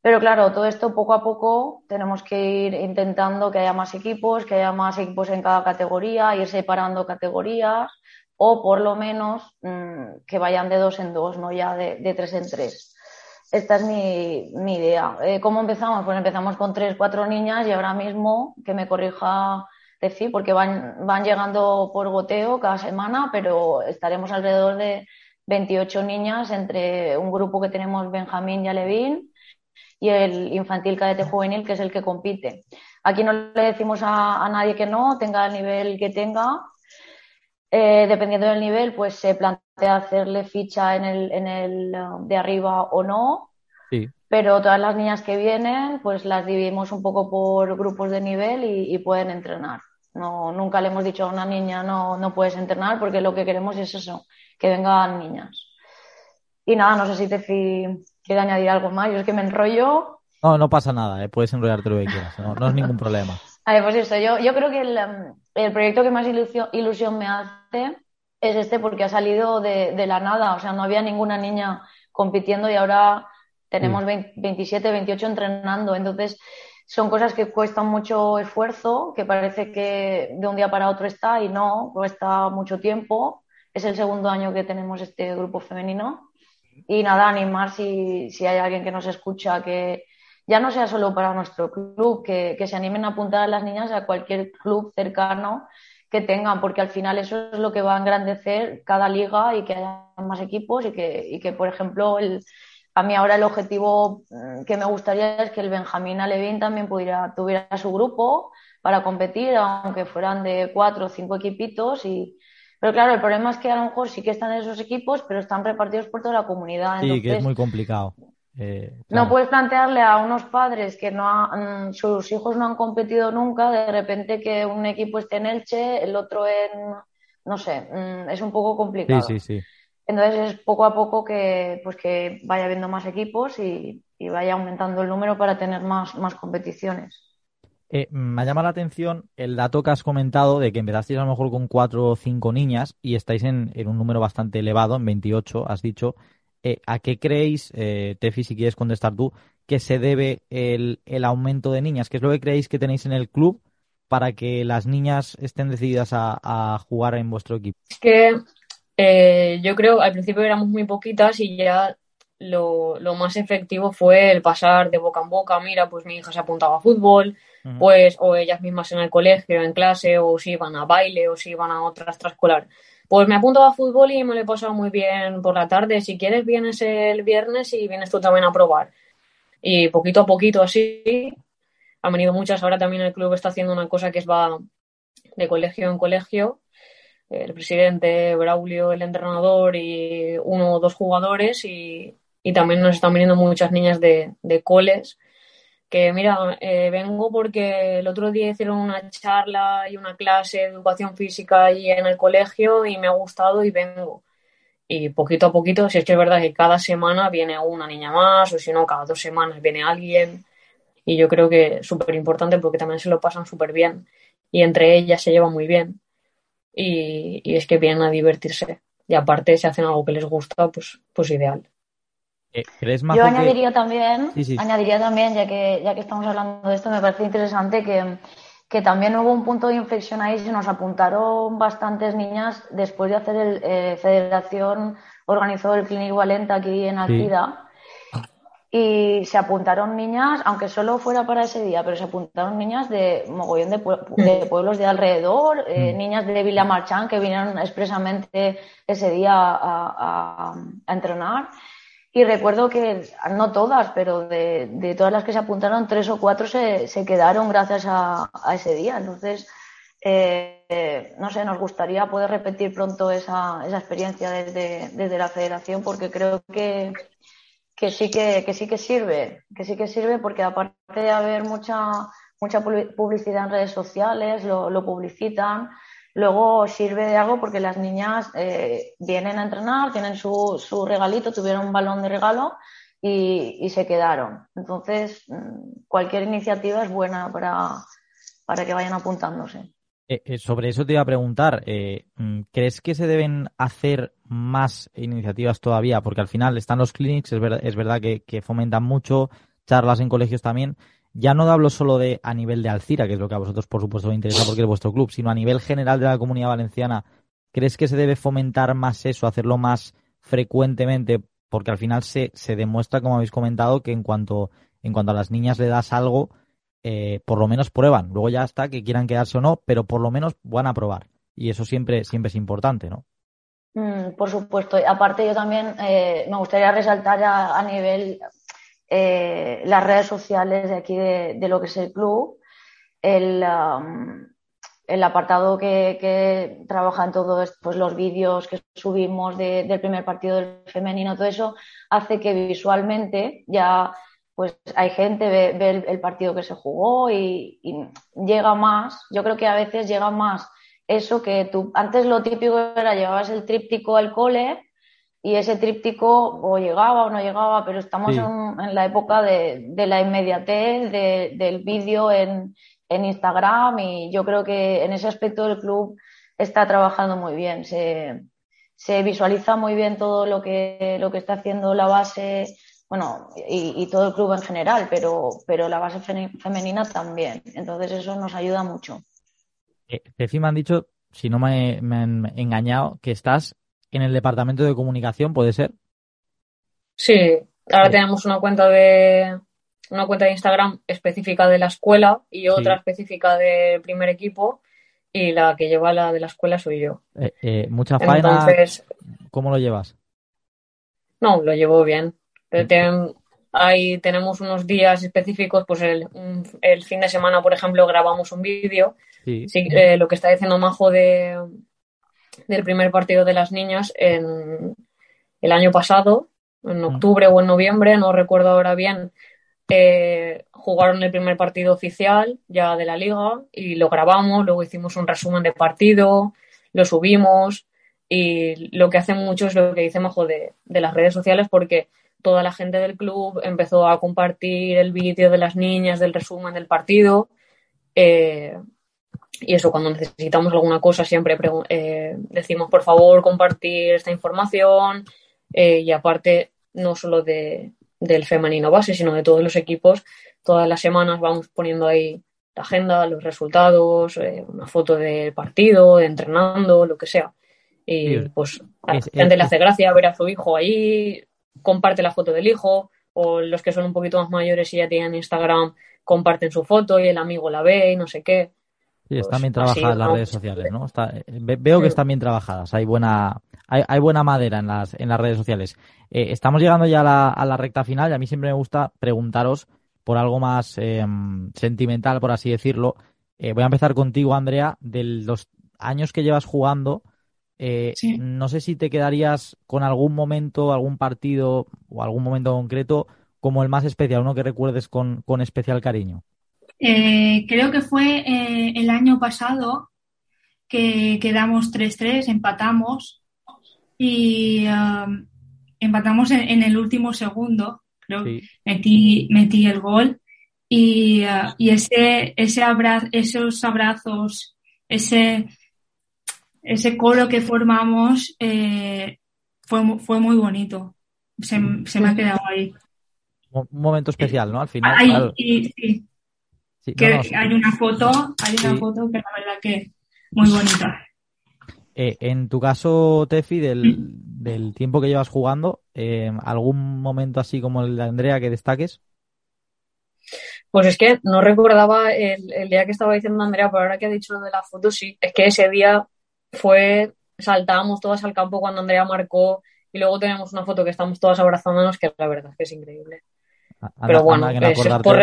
Pero claro, todo esto poco a poco tenemos que ir intentando que haya más equipos, que haya más equipos en cada categoría, ir separando categorías o por lo menos mm, que vayan de dos en dos, no ya de, tres en tres. Esta es mi, idea. Eh, ¿Cómo empezamos? Pues empezamos con tres, cuatro niñas y ahora mismo, que me corrija decir, porque van, van llegando por goteo cada semana, pero estaremos alrededor de 28 niñas entre un grupo que tenemos Benjamín y Alevín y el infantil cadete juvenil, que es el que compite. Aquí no le decimos a, nadie que no, tenga el nivel que tenga. Eh, dependiendo del nivel, pues se plantea hacerle ficha en el, en el um, de arriba o no. Sí. Pero todas las niñas que vienen, pues las dividimos un poco por grupos de nivel y, pueden entrenar. No, nunca le hemos dicho a una niña no, no puedes entrenar porque lo que queremos es eso, que vengan niñas. Y nada, no sé si te quiere añadir algo más. Yo es que me enrollo. No, no pasa nada, ¿eh? puedes enrollarte lo que quieras, no, es ningún problema. A ver, pues eso, yo, yo creo que el, um, el proyecto que más ilusión, ilusión, me hace es este porque ha salido de, de, la nada, o sea, no había ninguna niña compitiendo y ahora tenemos 27, 28 entrenando, entonces son cosas que cuestan mucho esfuerzo, que parece que de un día para otro está y no, cuesta mucho tiempo. Es el segundo año que tenemos este grupo femenino. Y nada, animar si, si hay alguien que nos escucha que ya no sea solo para nuestro club, que, que se animen a apuntar a las niñas a cualquier club cercano que tengan, porque al final eso es lo que va a engrandecer cada liga y que haya más equipos y que, y que por ejemplo, el, a mí ahora el objetivo mm, que me gustaría es que el Benjamín Alevín también pudiera, tuviera su grupo para competir, aunque fueran de cuatro o cinco equipitos y, pero claro, el problema es que a lo mejor sí que están en esos equipos, pero están repartidos por toda la comunidad. Sí, que es muy complicado. Eh, no puedes plantearle a unos padres que no mm, sus hijos no han competido nunca, de repente que un equipo esté en Elche, el otro en, no sé, mm, es un poco complicado. Sí, sí, sí. Entonces es poco a poco que, pues que vaya habiendo más equipos y, y vaya aumentando el número para tener más, más competiciones. Eh, me ha llamado la atención el dato que has comentado de que empezasteis a lo mejor con cuatro o cinco niñas y estáis en, un número bastante elevado, en 28, has dicho. Eh, ¿A qué creéis, eh, Tefi, si quieres contestar tú, que se debe el, aumento de niñas? ¿Qué es lo que creéis que tenéis en el club para que las niñas estén decididas a, jugar en vuestro equipo? Es que yo creo, al principio éramos muy poquitas y ya lo, lo, más efectivo fue el pasar de boca en boca, mira, pues mi hija se apuntaba a fútbol, pues o ellas mismas en el colegio, en clase, o si iban a baile, o si iban a otra extraescolar. Pues me apunto a fútbol y me lo he pasado muy bien por la tarde. Si quieres, vienes el viernes y vienes tú también a probar. Y poquito a poquito así, han venido muchas. Ahora también el club está haciendo una cosa que es va de colegio en colegio. El presidente, Braulio, el entrenador y uno o dos jugadores. Y, y también nos están viniendo muchas niñas de, de coles que mira, eh, vengo porque el otro día hicieron una charla y una clase de educación física ahí en el colegio y me ha gustado y vengo. Y poquito a poquito, si es que es verdad que cada semana viene una niña más, o si no, cada dos semanas viene alguien. Y yo creo que es súper importante porque también se lo pasan súper bien. Y entre ellas se llevan muy bien. Y, y es que vienen a divertirse. Y aparte, si hacen algo que les gusta, pues, pues ideal. Eh, Yo añadiría también, añadiría también, ya que, ya que estamos hablando de esto, me parece interesante que, que también hubo un punto de inflexión ahí, se nos apuntaron bastantes niñas después de hacer el eh, Federación, organizó el Clinic Valenta aquí en Alcida. Y se apuntaron niñas, aunque solo fuera para ese día, pero se apuntaron niñas de mogollón de, mm. pueblos de alrededor, eh, mm. niñas de Villa Marchán que vinieron expresamente ese día a, a entrenar. Y recuerdo que, no todas, pero de, todas las que se apuntaron, tres o cuatro se, quedaron gracias a, ese día. Entonces, eh, no sé, nos gustaría poder repetir pronto esa, esa experiencia desde, desde la federación porque creo que, que, sí que, que sí que sirve, que sí que sirve porque aparte de haber mucha, mucha publicidad en redes sociales, lo publicitan, Luego sirve de algo porque las niñas eh, vienen a entrenar, tienen su, regalito, tuvieron un balón de regalo y, se quedaron. Entonces, mm, cualquier iniciativa es buena para, para que vayan apuntándose. Eh, eh, sobre eso te iba a preguntar, mm, ¿crees que se deben hacer más iniciativas todavía? Porque al final están los clinics, es, es verdad que fomentan mucho, charlas en colegios también, ya no hablo solo de a nivel de Alcira, que es lo que a vosotros por supuesto os interesa porque es vuestro club, sino a nivel general de la comunidad valenciana, ¿crees que se debe fomentar más eso, hacerlo más frecuentemente? Porque al final se, se demuestra, como habéis comentado, que en cuanto, en cuanto a las niñas le das algo, eh, por lo menos prueban. Luego ya está, que quieran quedarse o no, pero por lo menos van a probar. Y eso siempre, siempre es importante, ¿no? Mm, por supuesto. Aparte, yo también eh, me gustaría resaltar a, nivel eh, las redes sociales de aquí de, lo que es el club, el, um, el apartado que, que, trabaja en todo esto, pues los vídeos que subimos del primer partido del femenino, todo eso hace que visualmente ya pues hay gente, ve, el, partido que se jugó y, llega más. Yo creo que a veces llega más eso que tú, antes lo típico era llevabas el tríptico al cole y ese tríptico o llegaba o no llegaba, pero estamos en, la época de, la inmediatez, del vídeo en, Instagram y yo creo que en ese aspecto el club está trabajando muy bien. Se, se visualiza muy bien todo lo que, lo que está haciendo la base bueno, y, todo el club en general, pero, pero la base femenina también. Entonces eso nos ayuda mucho. Eh, me han dicho, si no me, han engañado, que estás en el departamento de comunicación, ¿puede ser? Sí, ahora tenemos una cuenta de una cuenta de Instagram específica de la escuela y otra específica del primer equipo y la que lleva la de la escuela soy yo. Eh, eh, mucha faena. ¿Cómo lo llevas? No, lo llevo bien. ahí tenemos unos días específicos, pues el, el, fin de semana, por ejemplo, grabamos un vídeo. Sí. Eh, lo que está diciendo Majo de, del primer partido de las niñas en el año pasado, en mm. octubre o en noviembre, no recuerdo ahora bien, eh, jugaron el primer partido oficial ya de la liga y lo grabamos, luego hicimos un resumen de partido, lo subimos y lo que hace mucho es lo que dice Majo de, de las redes sociales porque toda la gente del club empezó a compartir el vídeo de las niñas del resumen del partido. Eh, y eso, cuando necesitamos alguna cosa, siempre eh, decimos, por favor, compartir esta información. Eh, y aparte, no solo de, del femenino base, sino de todos los equipos, todas las semanas vamos poniendo ahí la agenda, los resultados, una foto del partido, de entrenando, lo que sea. Y pues a la gente le hace gracia ver a su hijo ahí, comparte la foto del hijo, o los que son un poquito más mayores y ya tienen Instagram, comparten su foto y el amigo la ve y no sé qué. Sí, están bien pues trabajadas las redes sociales, ¿no? Eh, veo que están bien trabajadas, hay buena, hay, buena madera en las, en las redes sociales. Eh, estamos llegando ya a la, recta final y a mí siempre me gusta preguntaros por algo más em, sentimental, por así decirlo. Eh, voy a empezar contigo, Andrea, de los años que llevas jugando, no sé si te quedarías con algún momento, algún partido o algún momento concreto como el más especial, uno que recuerdes con, especial cariño. Eh, creo que fue eh, el año pasado que quedamos 3-3, empatamos y um, empatamos en, el último segundo, creo. Metí, metí el gol y, uh, y ese, ese esos abrazos, ese ese coro que formamos eh, fue, fue muy bonito. Se, se, me ha quedado ahí. Un momento especial, ¿no? Al final. sí, sí. hay una foto, hay una foto que la verdad que muy bonita. Eh, en tu caso, Tefi, del, del, tiempo que llevas jugando, eh, ¿algún momento así como el de Andrea que destaques? Pues es que no recordaba el, el, día que estaba diciendo Andrea, pero ahora que ha dicho lo de la foto, sí, es que ese día fue, saltábamos todas al campo cuando Andrea marcó y luego tenemos una foto que estamos todas abrazándonos que la verdad que es increíble. Pero bueno, por,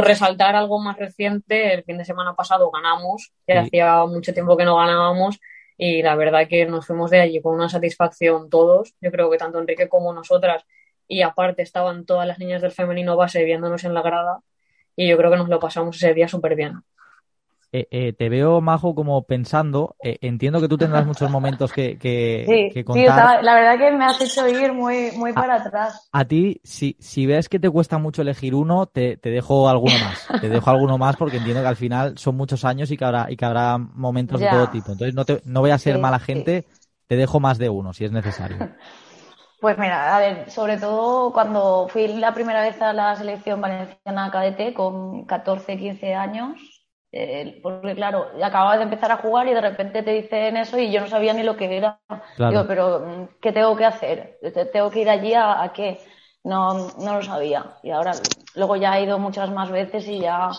resaltar algo más reciente, el fin de semana pasado ganamos, que hacía mucho tiempo que no ganábamos y la verdad que nos fuimos de allí con una satisfacción todos, yo creo que tanto Enrique como nosotras y aparte estaban todas las niñas del femenino base viéndonos en la grada y yo creo que nos lo pasamos ese día súper bien. Eh, eh, te veo, Majo, como pensando. Eh, entiendo que tú tendrás muchos momentos que, que, contar. Sí, la verdad que me has hecho ir muy, muy para atrás. A ti, si, si ves que te cuesta mucho elegir uno, te, te dejo alguno más. te dejo alguno más porque entiendo que al final son muchos años y que habrá, y que habrá momentos de todo tipo. Entonces no, te, no voy a ser mala gente, te dejo más de uno si es necesario. Pues mira, a ver, sobre todo cuando fui la primera vez a la selección valenciana cadete con 14, 15 años, Eh, porque claro, acababa de empezar a jugar y de repente te dicen eso y yo no sabía ni lo que era. Digo, pero mm, ¿qué tengo que hacer? ¿Tengo que ir allí a, a qué? No, no lo sabía. Y ahora, luego ya he ido muchas más veces y ya.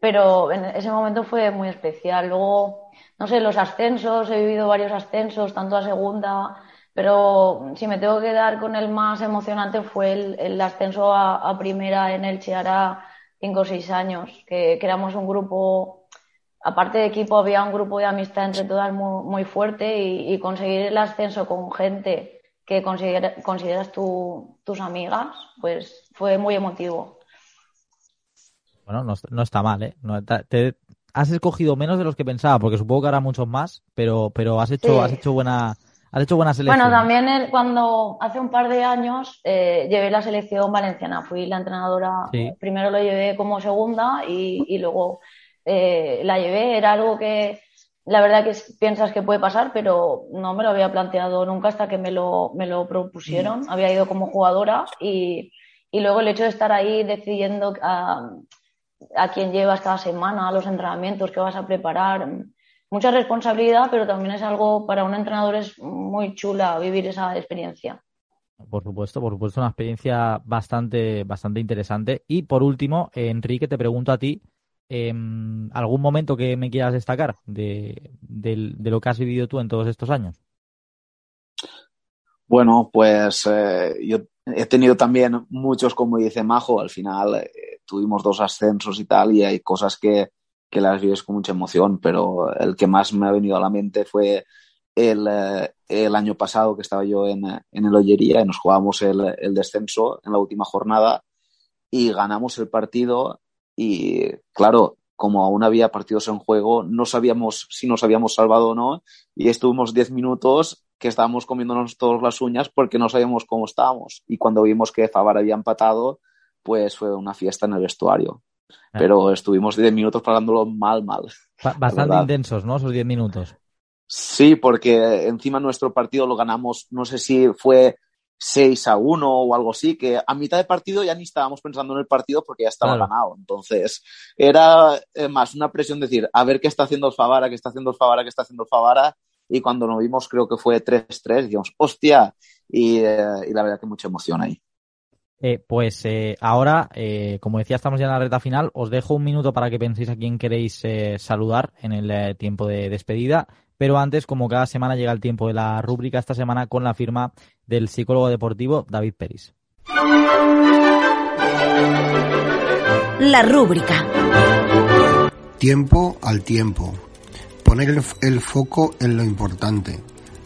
Pero en ese momento fue muy especial. Luego, no sé, los ascensos, he vivido varios ascensos, tanto a segunda, pero si me tengo que dar con el más emocionante fue el, el ascenso a, a primera en el Chiara cinco o seis años, que, que, éramos un grupo, aparte de equipo, había un grupo de amistad entre todas muy, muy fuerte y, y, conseguir el ascenso con gente que considera, consideras tu, tus amigas, pues fue muy emotivo. Bueno, no, no está mal, ¿eh? No, te, has escogido menos de los que pensaba, porque supongo que hará muchos más, pero, pero has hecho, sí. has hecho buena Has hecho buena selección. Bueno, también el, cuando hace un par de años eh, llevé la selección valenciana, fui la entrenadora, sí. primero lo llevé como segunda y, y luego eh, la llevé, era algo que la verdad que piensas que puede pasar, pero no me lo había planteado nunca hasta que me lo, me lo propusieron, mm. había ido como jugadora y, y, luego el hecho de estar ahí decidiendo a, a quién llevas cada semana, los entrenamientos que vas a preparar, mucha responsabilidad, pero también es algo para un entrenador es muy chula vivir esa experiencia. Por supuesto, por supuesto, una experiencia bastante, bastante interesante. Y por último, Enrique, te pregunto a ti, eh, ¿algún momento que me quieras destacar de, de, de, lo que has vivido tú en todos estos años? Bueno, pues eh, yo he tenido también muchos, como dice Majo, al final eh, tuvimos dos ascensos y tal, y hay cosas que, que las vives con mucha emoción, pero el que más me ha venido a la mente fue el, eh, el año pasado que estaba yo en, en el Ollería y nos jugábamos el, el, descenso en la última jornada y ganamos el partido. Y claro, como aún había partidos en juego, no sabíamos si nos habíamos salvado o no y estuvimos 10 minutos que estábamos comiéndonos todas las uñas porque no sabíamos cómo estábamos. Y cuando vimos que Favar había empatado, pues fue una fiesta en el vestuario pero estuvimos 10 minutos pagándolo mal, mal. Bastante intensos, ¿no? Esos 10 minutos. Sí, porque encima nuestro partido lo ganamos, no sé si fue 6 a 1 o algo así, que a mitad de partido ya ni estábamos pensando en el partido porque ya estaba claro. ganado. Entonces, era eh, más una presión decir, a ver qué está haciendo el Favara, qué está haciendo el Favara, qué está haciendo el Favara. Y cuando nos vimos, creo que fue 3-3, digamos, hostia. Y, eh, y la verdad que mucha emoción ahí. Eh, pues eh, ahora, eh, como decía, estamos ya en la reta final. Os dejo un minuto para que penséis a quién queréis eh, saludar en el eh, tiempo de despedida. Pero antes, como cada semana, llega el tiempo de la rúbrica esta semana con la firma del psicólogo deportivo David Peris. La rúbrica. Tiempo al tiempo. Poner el, el foco en lo importante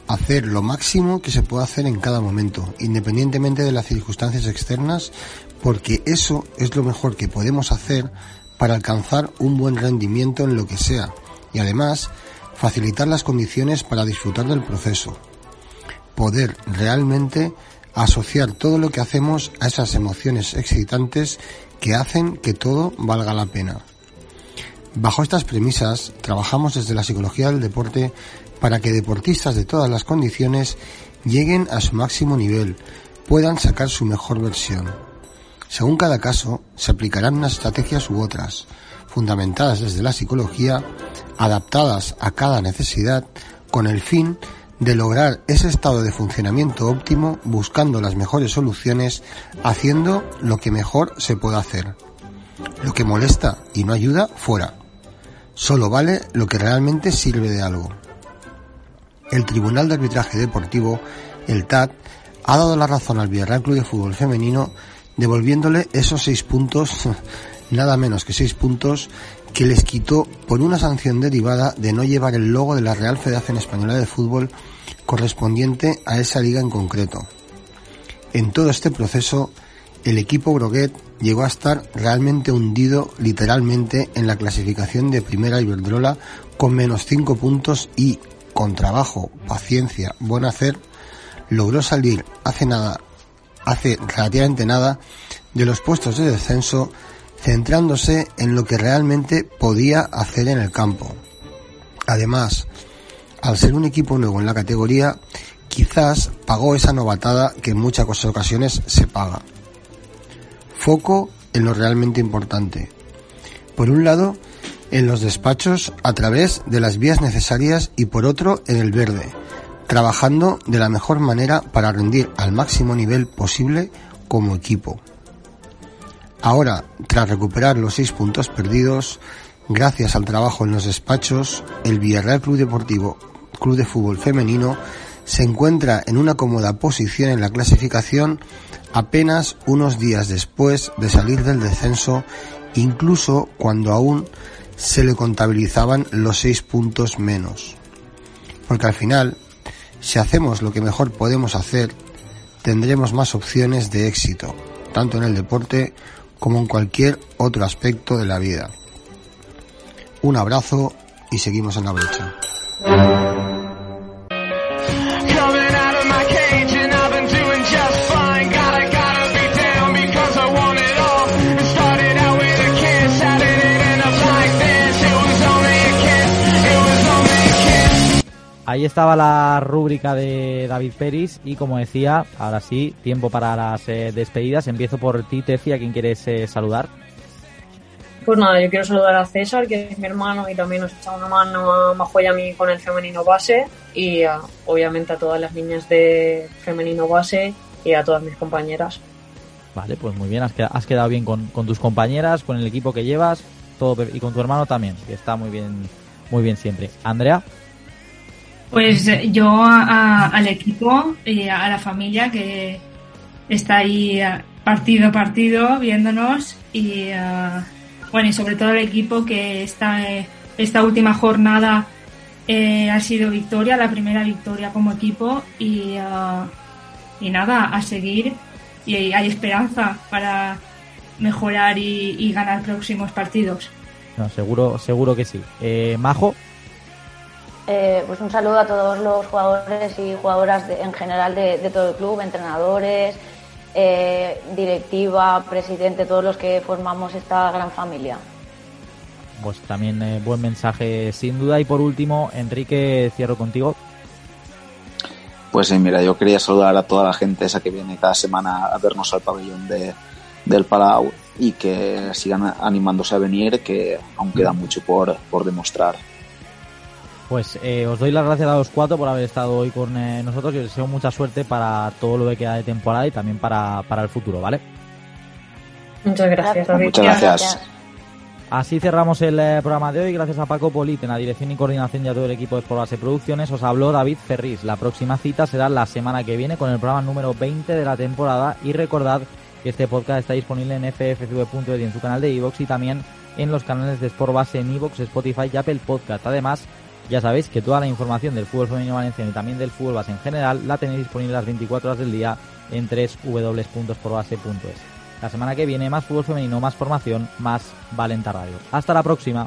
hacer lo máximo que se pueda hacer en cada momento, independientemente de las circunstancias externas, porque eso es lo mejor que podemos hacer para alcanzar un buen rendimiento en lo que sea y además facilitar las condiciones para disfrutar del proceso. Poder realmente asociar todo lo que hacemos a esas emociones excitantes que hacen que todo valga la pena. Bajo estas premisas, trabajamos desde la psicología del deporte para que deportistas de todas las condiciones lleguen a su máximo nivel, puedan sacar su mejor versión. Según cada caso, se aplicarán unas estrategias u otras, fundamentadas desde la psicología, adaptadas a cada necesidad, con el fin de lograr ese estado de funcionamiento óptimo buscando las mejores soluciones, haciendo lo que mejor se pueda hacer. Lo que molesta y no ayuda, fuera. Solo vale lo que realmente sirve de algo el Tribunal de Arbitraje Deportivo, el TAT, ha dado la razón al Villarreal Club de Fútbol Femenino devolviéndole esos seis puntos, nada menos que seis puntos, que les quitó por una sanción derivada de no llevar el logo de la Real Federación Española de Fútbol correspondiente a esa liga en concreto. En todo este proceso, el equipo Broguet llegó a estar realmente hundido literalmente en la clasificación de primera Iberdrola con menos cinco puntos y con trabajo, paciencia, buen hacer, logró salir hace nada, hace relativamente nada, de los puestos de descenso, centrándose en lo que realmente podía hacer en el campo. Además, al ser un equipo nuevo en la categoría, quizás pagó esa novatada que en muchas ocasiones se paga. Foco en lo realmente importante. Por un lado, en los despachos a través de las vías necesarias y por otro en el verde, trabajando de la mejor manera para rendir al máximo nivel posible como equipo. Ahora, tras recuperar los seis puntos perdidos, gracias al trabajo en los despachos, el Villarreal Club Deportivo Club de Fútbol Femenino se encuentra en una cómoda posición en la clasificación apenas unos días después de salir del descenso, incluso cuando aún se le contabilizaban los seis puntos menos. Porque al final, si hacemos lo que mejor podemos hacer, tendremos más opciones de éxito, tanto en el deporte como en cualquier otro aspecto de la vida. Un abrazo y seguimos en la brecha. Ahí estaba la rúbrica de David Peris y como decía, ahora sí, tiempo para las eh, despedidas. Empiezo por ti, Tefi, a quien quieres eh, saludar. Pues nada, yo quiero saludar a César, que es mi hermano y también nos echa una mano a Majo y a mí con el femenino base y obviamente a todas las niñas de femenino base y a todas mis compañeras. Vale, pues muy bien, has quedado, bien con, tus compañeras, con el equipo que llevas todo y con tu hermano también, que está muy bien, muy bien siempre. Andrea. Pues eh, yo al equipo y a la familia que está ahí eh, partido a partido viéndonos y eh, bueno y sobre todo el equipo que esta, esta última jornada ha sido victoria, la primera victoria como equipo y, y nada, a seguir y hay esperanza para mejorar y, ganar próximos partidos. No, seguro, seguro que sí. Majo. Eh, pues un saludo a todos los jugadores y jugadoras en general de, todo el club, entrenadores, eh, directiva, presidente, todos los que formamos esta gran familia. Pues también eh, buen mensaje sin duda. Y por último, Enrique, cierro contigo. Pues mira, yo quería saludar a toda la gente esa que viene cada semana a vernos al pabellón de, del Palau y que sigan animándose a venir, que aún queda mucho por, por demostrar. Pues eh, os doy las gracias a los cuatro por haber estado hoy con eh, nosotros y os deseo mucha suerte para todo lo que queda de temporada y también para, el futuro, ¿vale? Muchas gracias, David. Muchas gracias. Así cerramos el eh, programa de hoy. Gracias a Paco Polit en la dirección y coordinación y a todo el equipo de Sport Producciones. Os habló David Ferris. La próxima cita será la semana que viene con el programa número 20 de la temporada. Y recordad que este podcast está disponible en ffcv.es y en su canal de iVoox y también en los canales de Sport Base en iVoox, Spotify y Apple Podcast. Además, ya sabéis que toda la información del fútbol femenino valenciano y también del fútbol base en general la tenéis disponible las 24 horas del día en www.sportbase.es. La semana que viene más fútbol femenino, más formación, más Valenta Radio. Hasta la próxima.